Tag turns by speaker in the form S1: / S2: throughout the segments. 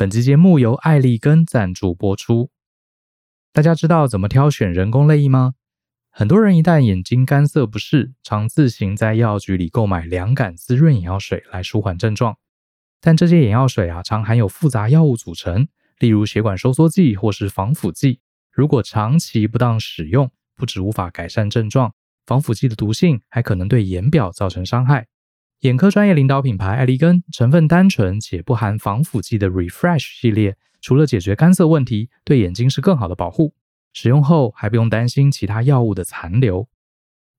S1: 本期节目由艾利根赞助播出。大家知道怎么挑选人工泪液吗？很多人一旦眼睛干涩不适，常自行在药局里购买凉感滋润眼药水来舒缓症状。但这些眼药水啊，常含有复杂药物组成，例如血管收缩剂或是防腐剂。如果长期不当使用，不止无法改善症状，防腐剂的毒性还可能对眼表造成伤害。眼科专业领导品牌艾利根，成分单纯且不含防腐剂的 Refresh 系列，除了解决干涩问题，对眼睛是更好的保护。使用后还不用担心其他药物的残留。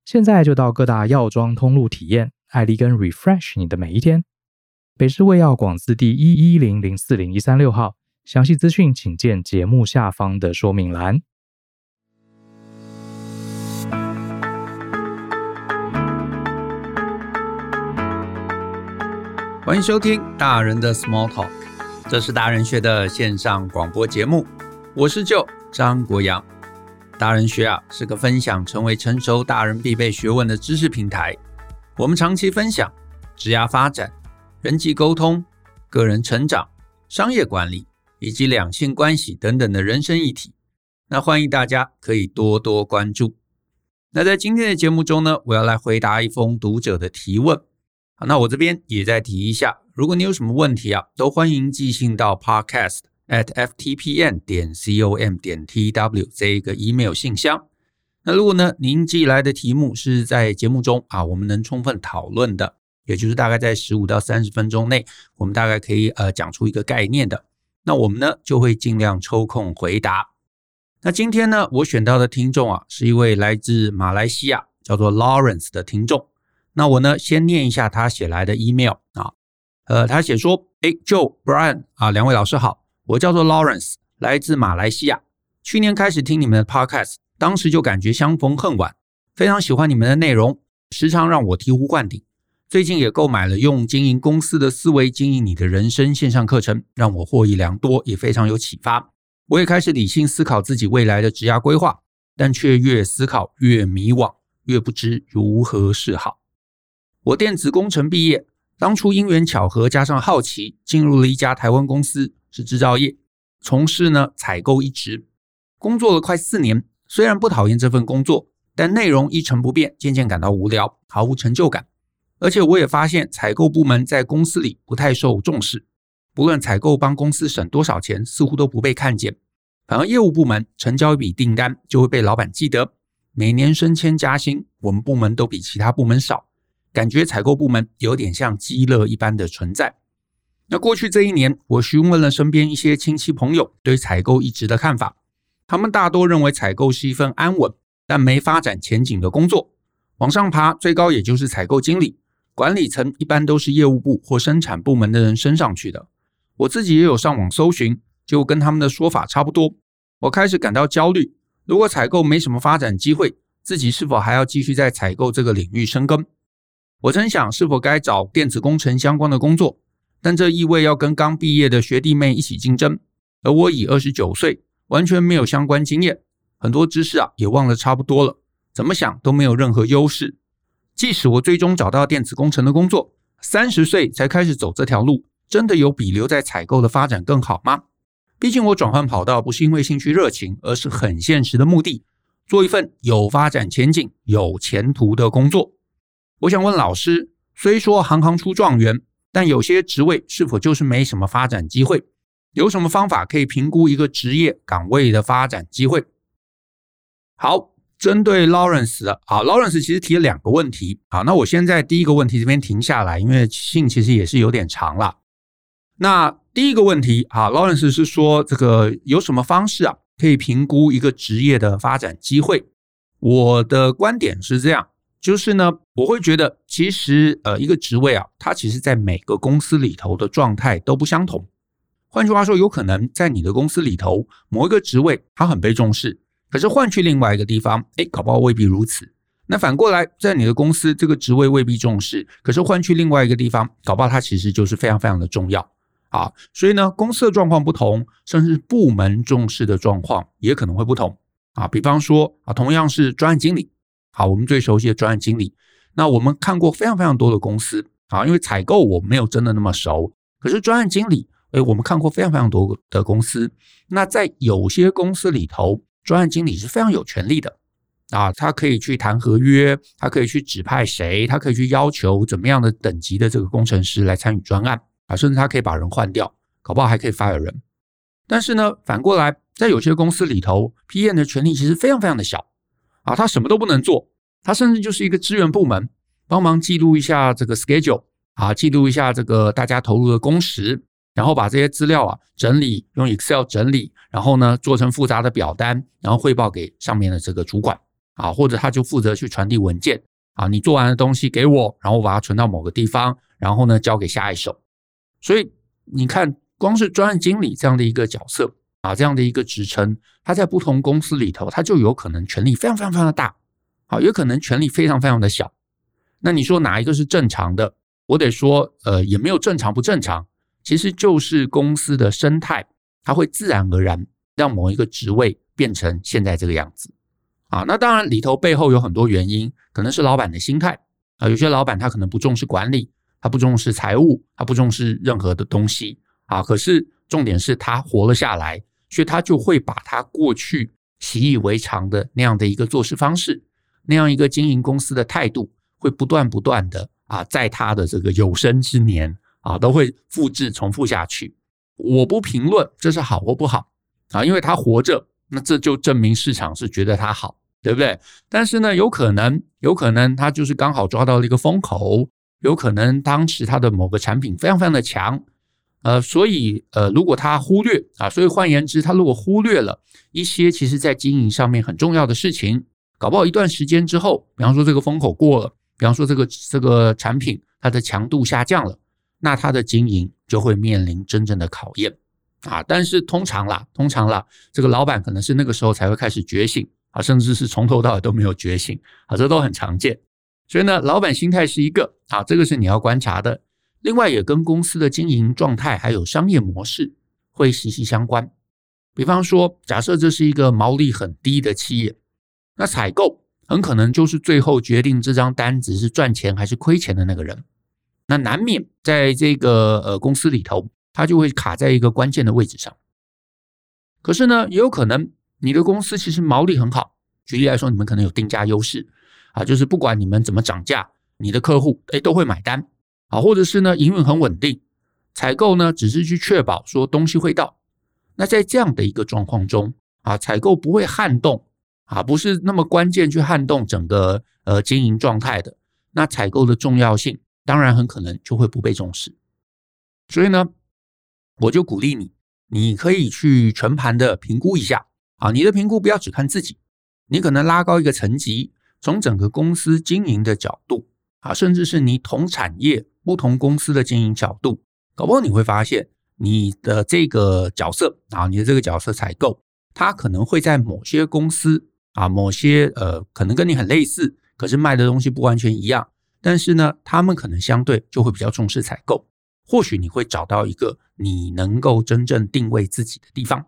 S1: 现在就到各大药妆通路体验艾利根 Refresh 你的每一天。北市卫药广字第一一零零四零一三六号，详细资讯请见节目下方的说明栏。
S2: 欢迎收听大人的 Small Talk，这是大人学的线上广播节目，我是舅张国阳。大人学啊是个分享成为成熟大人必备学问的知识平台，我们长期分享职业发展。人际沟通、个人成长、商业管理以及两性关系等等的人生议题，那欢迎大家可以多多关注。那在今天的节目中呢，我要来回答一封读者的提问。那我这边也再提一下，如果你有什么问题啊，都欢迎寄信到 podcast at ftpn 点 com 点 tw 这个 email 信箱。那如果呢，您寄来的题目是在节目中啊，我们能充分讨论的。也就是大概在十五到三十分钟内，我们大概可以呃讲出一个概念的。那我们呢就会尽量抽空回答。那今天呢，我选到的听众啊，是一位来自马来西亚叫做 Lawrence 的听众。那我呢先念一下他写来的 email 啊，呃，他写说：哎，Joe Brian 啊，两位老师好，我叫做 Lawrence，来自马来西亚。去年开始听你们的 podcast，当时就感觉相逢恨晚，非常喜欢你们的内容，时常让我醍醐灌顶。最近也购买了用经营公司的思维经营你的人生线上课程，让我获益良多，也非常有启发。我也开始理性思考自己未来的职业规划，但却越思考越迷惘，越不知如何是好。我电子工程毕业，当初因缘巧合加上好奇，进入了一家台湾公司，是制造业，从事呢采购一职，工作了快四年。虽然不讨厌这份工作，但内容一成不变，渐渐感到无聊，毫无成就感。而且我也发现，采购部门在公司里不太受重视，不论采购帮公司省多少钱，似乎都不被看见。反而业务部门成交一笔订单，就会被老板记得，每年升迁加薪，我们部门都比其他部门少，感觉采购部门有点像鸡肋一般的存在。那过去这一年，我询问了身边一些亲戚朋友对采购一职的看法，他们大多认为采购是一份安稳但没发展前景的工作，往上爬最高也就是采购经理。管理层一般都是业务部或生产部门的人升上去的。我自己也有上网搜寻，就跟他们的说法差不多。我开始感到焦虑，如果采购没什么发展机会，自己是否还要继续在采购这个领域深耕？我曾想是否该找电子工程相关的工作，但这意味要跟刚毕业的学弟妹一起竞争，而我已二十九岁，完全没有相关经验，很多知识啊也忘了差不多了，怎么想都没有任何优势。即使我最终找到电子工程的工作，三十岁才开始走这条路，真的有比留在采购的发展更好吗？毕竟我转换跑道不是因为兴趣热情，而是很现实的目的，做一份有发展前景、有前途的工作。我想问老师，虽说行行出状元，但有些职位是否就是没什么发展机会？有什么方法可以评估一个职业岗位的发展机会？好。针对 Lawrence 的，好，Lawrence 其实提了两个问题，好，那我先在第一个问题这边停下来，因为信其实也是有点长了。那第一个问题，好，Lawrence 是说这个有什么方式啊，可以评估一个职业的发展机会？我的观点是这样，就是呢，我会觉得其实呃一个职位啊，它其实在每个公司里头的状态都不相同。换句话说，有可能在你的公司里头某一个职位它很被重视。可是换去另外一个地方，哎，搞不好未必如此。那反过来，在你的公司这个职位未必重视，可是换去另外一个地方，搞不好它其实就是非常非常的重要啊。所以呢，公司的状况不同，甚至部门重视的状况也可能会不同啊。比方说啊，同样是专案经理，好，我们最熟悉的专案经理，那我们看过非常非常多的公司啊，因为采购我没有真的那么熟，可是专案经理诶，我们看过非常非常多的公司。那在有些公司里头，专案经理是非常有权力的。啊，他可以去谈合约，他可以去指派谁，他可以去要求怎么样的等级的这个工程师来参与专案。啊，甚至他可以把人换掉，搞不好还可以 fire 人。但是呢，反过来，在有些公司里头，PM 的权力其实非常非常的小啊，他什么都不能做，他甚至就是一个支援部门，帮忙记录一下这个 schedule。啊，记录一下这个大家投入的工时，然后把这些资料啊整理，用 Excel 整理，然后呢做成复杂的表单，然后汇报给上面的这个主管啊，或者他就负责去传递文件啊，你做完的东西给我，然后我把它存到某个地方，然后呢交给下一手。所以你看，光是专案经理这样的一个角色啊，这样的一个职称，他在不同公司里头，他就有可能权力非常非常非常的大，啊，有可能权力非常非常的小。那你说哪一个是正常的？我得说，呃，也没有正常不正常，其实就是公司的生态，它会自然而然让某一个职位变成现在这个样子啊。那当然里头背后有很多原因，可能是老板的心态啊，有些老板他可能不重视管理，他不重视财务，他不重视任何的东西啊。可是重点是他活了下来，所以他就会把他过去习以为常的那样的一个做事方式，那样一个经营公司的态度，会不断不断的。啊，在他的这个有生之年啊，都会复制重复下去。我不评论这是好或不好啊，因为他活着，那这就证明市场是觉得他好，对不对？但是呢，有可能，有可能他就是刚好抓到了一个风口，有可能当时他的某个产品非常非常的强，呃，所以呃，如果他忽略啊，所以换言之，他如果忽略了一些其实在经营上面很重要的事情，搞不好一段时间之后，比方说这个风口过了。比方说，这个这个产品它的强度下降了，那他的经营就会面临真正的考验啊！但是通常啦，通常啦，这个老板可能是那个时候才会开始觉醒啊，甚至是从头到尾都没有觉醒啊，这都很常见。所以呢，老板心态是一个啊，这个是你要观察的。另外，也跟公司的经营状态还有商业模式会息息相关。比方说，假设这是一个毛利很低的企业，那采购。很可能就是最后决定这张单子是赚钱还是亏钱的那个人，那难免在这个呃公司里头，他就会卡在一个关键的位置上。可是呢，也有可能你的公司其实毛利很好，举例来说，你们可能有定价优势啊，就是不管你们怎么涨价，你的客户诶都会买单啊，或者是呢营运很稳定，采购呢只是去确保说东西会到。那在这样的一个状况中啊，采购不会撼动。啊，不是那么关键去撼动整个呃经营状态的，那采购的重要性当然很可能就会不被重视。所以呢，我就鼓励你，你可以去全盘的评估一下啊，你的评估不要只看自己，你可能拉高一个层级，从整个公司经营的角度啊，甚至是你同产业不同公司的经营角度，搞不好你会发现你的这个角色啊，你的这个角色采购，它可能会在某些公司。啊，某些呃，可能跟你很类似，可是卖的东西不完全一样，但是呢，他们可能相对就会比较重视采购。或许你会找到一个你能够真正定位自己的地方。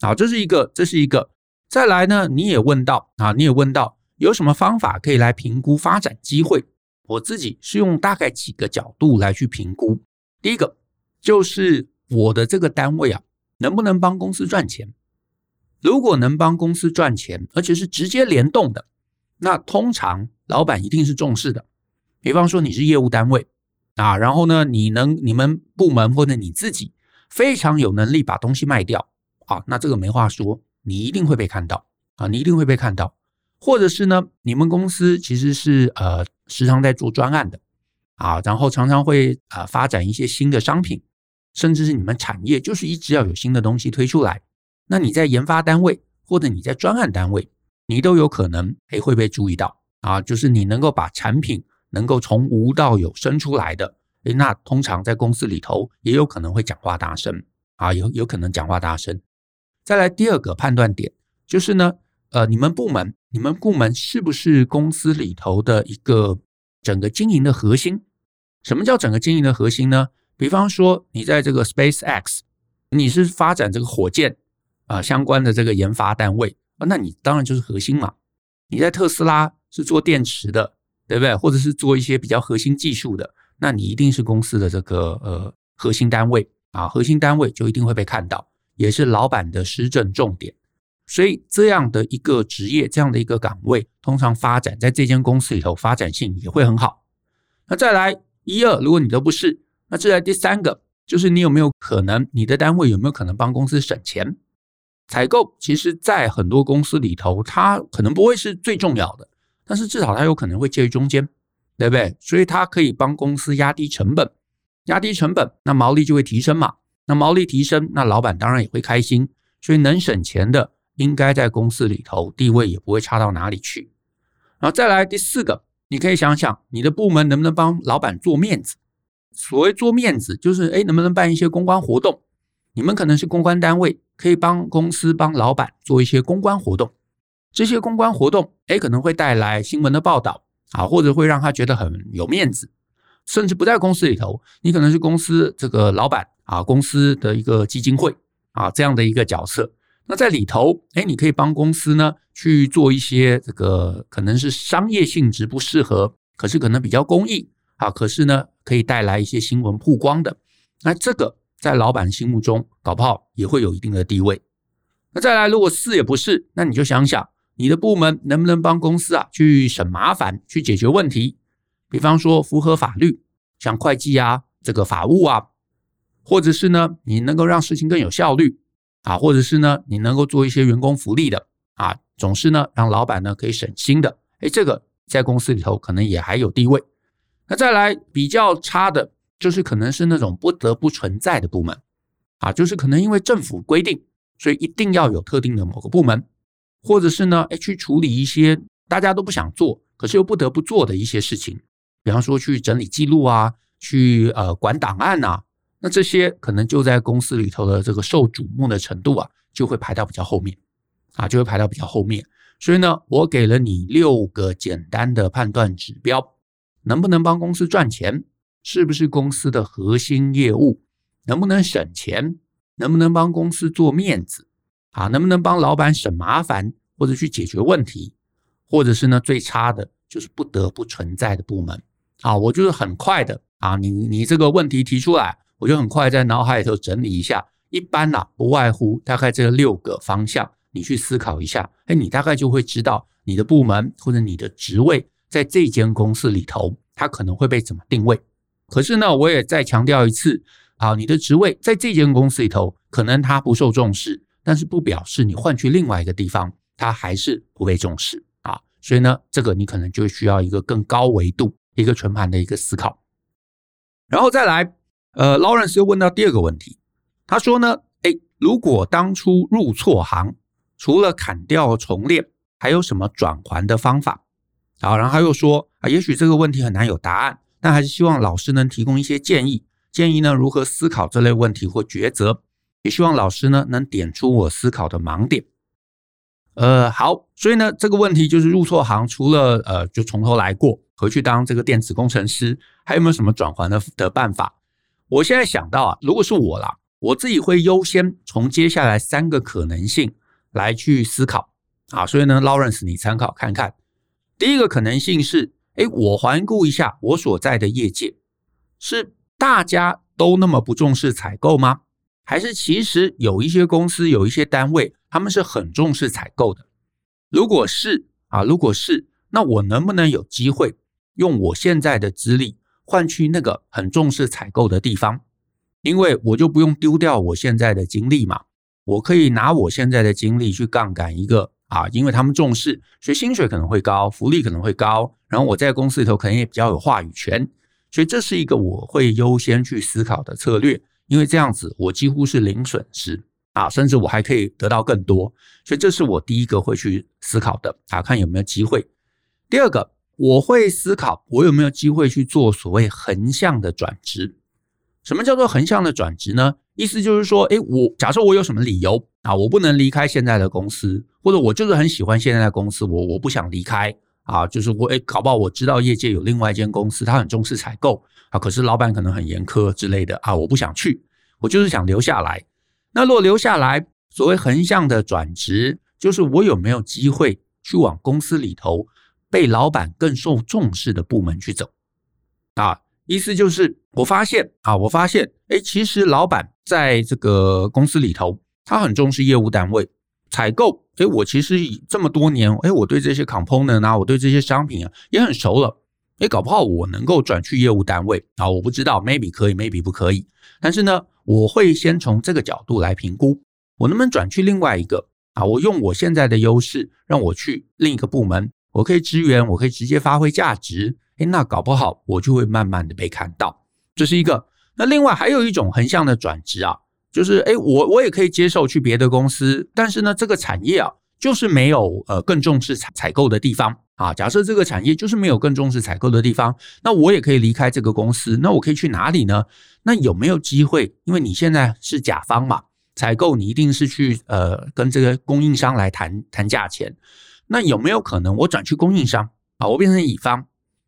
S2: 啊，这是一个，这是一个。再来呢，你也问到啊，你也问到有什么方法可以来评估发展机会？我自己是用大概几个角度来去评估。第一个就是我的这个单位啊，能不能帮公司赚钱？如果能帮公司赚钱，而且是直接联动的，那通常老板一定是重视的。比方说你是业务单位啊，然后呢，你能你们部门或者你自己非常有能力把东西卖掉啊，那这个没话说，你一定会被看到啊，你一定会被看到。或者是呢，你们公司其实是呃时常在做专案的啊，然后常常会啊发展一些新的商品，甚至是你们产业就是一直要有新的东西推出来。那你在研发单位或者你在专案单位，你都有可能诶会被注意到啊，就是你能够把产品能够从无到有生出来的，诶，那通常在公司里头也有可能会讲话大声啊，有有可能讲话大声。再来第二个判断点就是呢，呃，你们部门你们部门是不是公司里头的一个整个经营的核心？什么叫整个经营的核心呢？比方说你在这个 SpaceX，你是发展这个火箭。啊，相关的这个研发单位啊，那你当然就是核心嘛。你在特斯拉是做电池的，对不对？或者是做一些比较核心技术的，那你一定是公司的这个呃核心单位啊，核心单位就一定会被看到，也是老板的施政重点。所以这样的一个职业，这样的一个岗位，通常发展在这间公司里头，发展性也会很好。那再来一二，如果你都不是，那再来第三个，就是你有没有可能，你的单位有没有可能帮公司省钱？采购其实，在很多公司里头，它可能不会是最重要的，但是至少它有可能会介于中间，对不对？所以它可以帮公司压低成本，压低成本，那毛利就会提升嘛。那毛利提升，那老板当然也会开心。所以能省钱的，应该在公司里头地位也不会差到哪里去。然后再来第四个，你可以想想，你的部门能不能帮老板做面子？所谓做面子，就是诶，能不能办一些公关活动？你们可能是公关单位。可以帮公司、帮老板做一些公关活动，这些公关活动，诶，可能会带来新闻的报道啊，或者会让他觉得很有面子，甚至不在公司里头，你可能是公司这个老板啊，公司的一个基金会啊这样的一个角色。那在里头，诶，你可以帮公司呢去做一些这个可能是商业性质不适合，可是可能比较公益啊，可是呢可以带来一些新闻曝光的，那这个。在老板心目中，搞不好也会有一定的地位。那再来，如果是也不是，那你就想想，你的部门能不能帮公司啊去省麻烦，去解决问题？比方说符合法律，像会计啊，这个法务啊，或者是呢，你能够让事情更有效率啊，或者是呢，你能够做一些员工福利的啊，总是呢让老板呢可以省心的。诶，这个在公司里头可能也还有地位。那再来比较差的。就是可能是那种不得不存在的部门，啊，就是可能因为政府规定，所以一定要有特定的某个部门，或者是呢，诶，去处理一些大家都不想做，可是又不得不做的一些事情，比方说去整理记录啊，去呃管档案啊，那这些可能就在公司里头的这个受瞩目的程度啊，就会排到比较后面，啊，就会排到比较后面。所以呢，我给了你六个简单的判断指标，能不能帮公司赚钱？是不是公司的核心业务？能不能省钱？能不能帮公司做面子？啊，能不能帮老板省麻烦或者去解决问题？或者是呢，最差的就是不得不存在的部门。啊，我就是很快的啊，你你这个问题提出来，我就很快在脑海里头整理一下。一般呐，不外乎大概这六个方向，你去思考一下，哎，你大概就会知道你的部门或者你的职位在这间公司里头，它可能会被怎么定位。可是呢，我也再强调一次啊，你的职位在这间公司里头，可能它不受重视，但是不表示你换去另外一个地方，它还是不被重视啊。所以呢，这个你可能就需要一个更高维度、一个全盘的一个思考。然后再来，呃，Lawrence 又问到第二个问题，他说呢，诶，如果当初入错行，除了砍掉重练，还有什么转还的方法？好，然后他又说啊，也许这个问题很难有答案。但还是希望老师能提供一些建议，建议呢如何思考这类问题或抉择，也希望老师呢能点出我思考的盲点。呃，好，所以呢这个问题就是入错行，除了呃就从头来过，回去当这个电子工程师，还有没有什么转还的的办法？我现在想到啊，如果是我啦，我自己会优先从接下来三个可能性来去思考啊，所以呢，Lawrence 你参考看看，第一个可能性是。诶，我环顾一下我所在的业界，是大家都那么不重视采购吗？还是其实有一些公司、有一些单位，他们是很重视采购的？如果是啊，如果是，那我能不能有机会用我现在的资历换去那个很重视采购的地方？因为我就不用丢掉我现在的精力嘛，我可以拿我现在的精力去杠杆一个。啊，因为他们重视，所以薪水可能会高，福利可能会高，然后我在公司里头可能也比较有话语权，所以这是一个我会优先去思考的策略，因为这样子我几乎是零损失啊，甚至我还可以得到更多，所以这是我第一个会去思考的啊，看有没有机会。第二个，我会思考我有没有机会去做所谓横向的转职。什么叫做横向的转职呢？意思就是说，诶，我假设我有什么理由啊，我不能离开现在的公司，或者我就是很喜欢现在的公司，我我不想离开啊，就是我诶，搞不好我知道业界有另外一间公司，他很重视采购啊，可是老板可能很严苛之类的啊，我不想去，我就是想留下来。那如果留下来，所谓横向的转职，就是我有没有机会去往公司里头被老板更受重视的部门去走啊？意思就是，我发现啊，我发现，诶，其实老板在这个公司里头，他很重视业务单位采购。诶，我其实这么多年，诶，我对这些 component 啊，我对这些商品啊也很熟了。诶，搞不好我能够转去业务单位啊，我不知道，maybe 可以，maybe 不可以。但是呢，我会先从这个角度来评估，我能不能转去另外一个啊？我用我现在的优势，让我去另一个部门，我可以支援，我可以直接发挥价值。诶，那搞不好我就会慢慢的被看到。这是一个。那另外还有一种横向的转职啊，就是诶，我我也可以接受去别的公司，但是呢，这个产业啊，就是没有呃更重视采采购的地方啊。假设这个产业就是没有更重视采购的地方，那我也可以离开这个公司。那我可以去哪里呢？那有没有机会？因为你现在是甲方嘛，采购你一定是去呃跟这个供应商来谈谈价钱。那有没有可能我转去供应商啊？我变成乙方？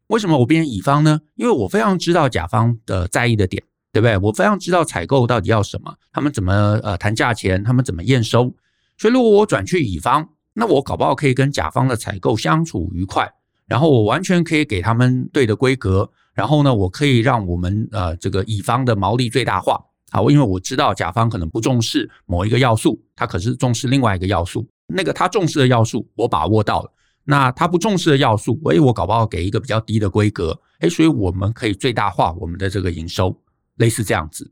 S2: 为什么我变成乙方呢？因为我非常知道甲方的在意的点。对不对？我非常知道采购到底要什么，他们怎么呃谈价钱，他们怎么验收。所以如果我转去乙方，那我搞不好可以跟甲方的采购相处愉快，然后我完全可以给他们对的规格，然后呢，我可以让我们呃这个乙方的毛利最大化。好，因为我知道甲方可能不重视某一个要素，他可是重视另外一个要素。那个他重视的要素我把握到了，那他不重视的要素，诶，我搞不好给一个比较低的规格，诶，所以我们可以最大化我们的这个营收。类似这样子，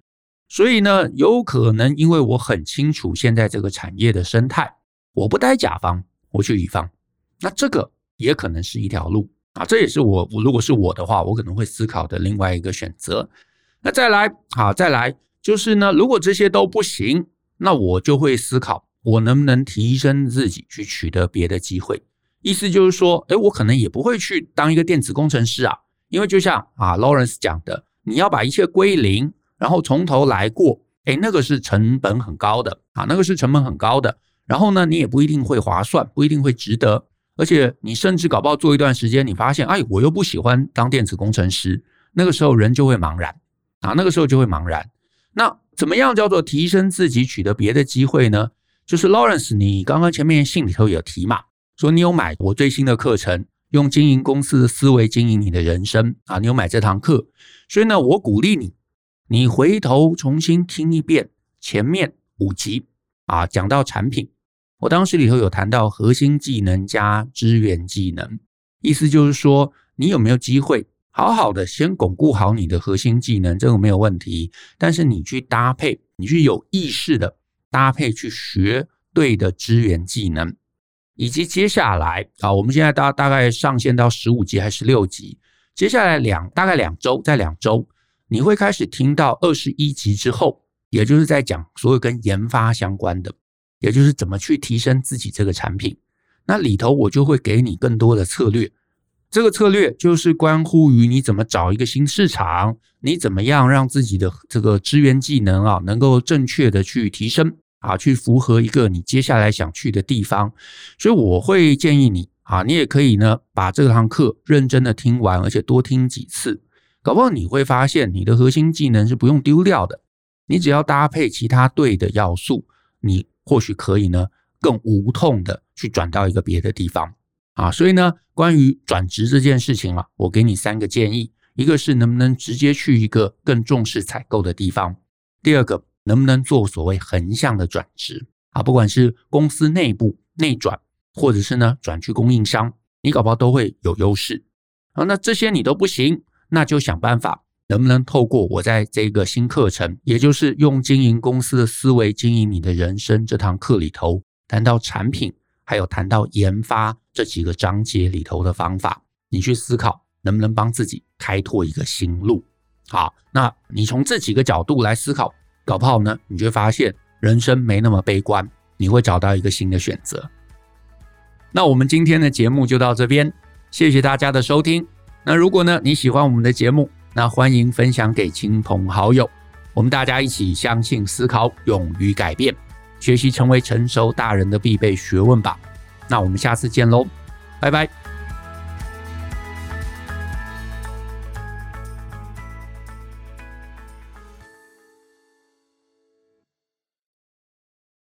S2: 所以呢，有可能因为我很清楚现在这个产业的生态，我不待甲方，我去乙方，那这个也可能是一条路啊。这也是我，我如果是我的话，我可能会思考的另外一个选择。那再来，好，再来就是呢，如果这些都不行，那我就会思考，我能不能提升自己去取得别的机会。意思就是说，诶，我可能也不会去当一个电子工程师啊，因为就像啊，Lawrence 讲的。你要把一切归零，然后从头来过，诶，那个是成本很高的啊，那个是成本很高的。然后呢，你也不一定会划算，不一定会值得。而且你甚至搞不好做一段时间，你发现，哎，我又不喜欢当电子工程师。那个时候人就会茫然啊，那个时候就会茫然。那怎么样叫做提升自己，取得别的机会呢？就是 Lawrence，你刚刚前面信里头有提嘛，说你有买我最新的课程。用经营公司的思维经营你的人生啊！你有买这堂课，所以呢，我鼓励你，你回头重新听一遍前面五集啊，讲到产品，我当时里头有谈到核心技能加支援技能，意思就是说，你有没有机会好好的先巩固好你的核心技能，这个没有问题，但是你去搭配，你去有意识的搭配去学对的支援技能。以及接下来啊，我们现在大大概上线到十五级还是十六级？接下来两大概两周，在两周你会开始听到二十一级之后，也就是在讲所有跟研发相关的，也就是怎么去提升自己这个产品。那里头我就会给你更多的策略，这个策略就是关乎于你怎么找一个新市场，你怎么样让自己的这个支援技能啊能够正确的去提升。啊，去符合一个你接下来想去的地方，所以我会建议你啊，你也可以呢把这堂课认真的听完，而且多听几次，搞不好你会发现你的核心技能是不用丢掉的，你只要搭配其他对的要素，你或许可以呢更无痛的去转到一个别的地方啊。所以呢，关于转职这件事情啊，我给你三个建议，一个是能不能直接去一个更重视采购的地方，第二个。能不能做所谓横向的转职啊？不管是公司内部内转，或者是呢转去供应商，你搞不好都会有优势啊。那这些你都不行，那就想办法，能不能透过我在这个新课程，也就是用经营公司的思维经营你的人生这堂课里头，谈到产品，还有谈到研发这几个章节里头的方法，你去思考能不能帮自己开拓一个新路。好，那你从这几个角度来思考。搞不好呢，你就会发现人生没那么悲观，你会找到一个新的选择。那我们今天的节目就到这边，谢谢大家的收听。那如果呢你喜欢我们的节目，那欢迎分享给亲朋好友，我们大家一起相信、思考、勇于改变，学习成为成熟大人的必备学问吧。那我们下次见喽，拜拜。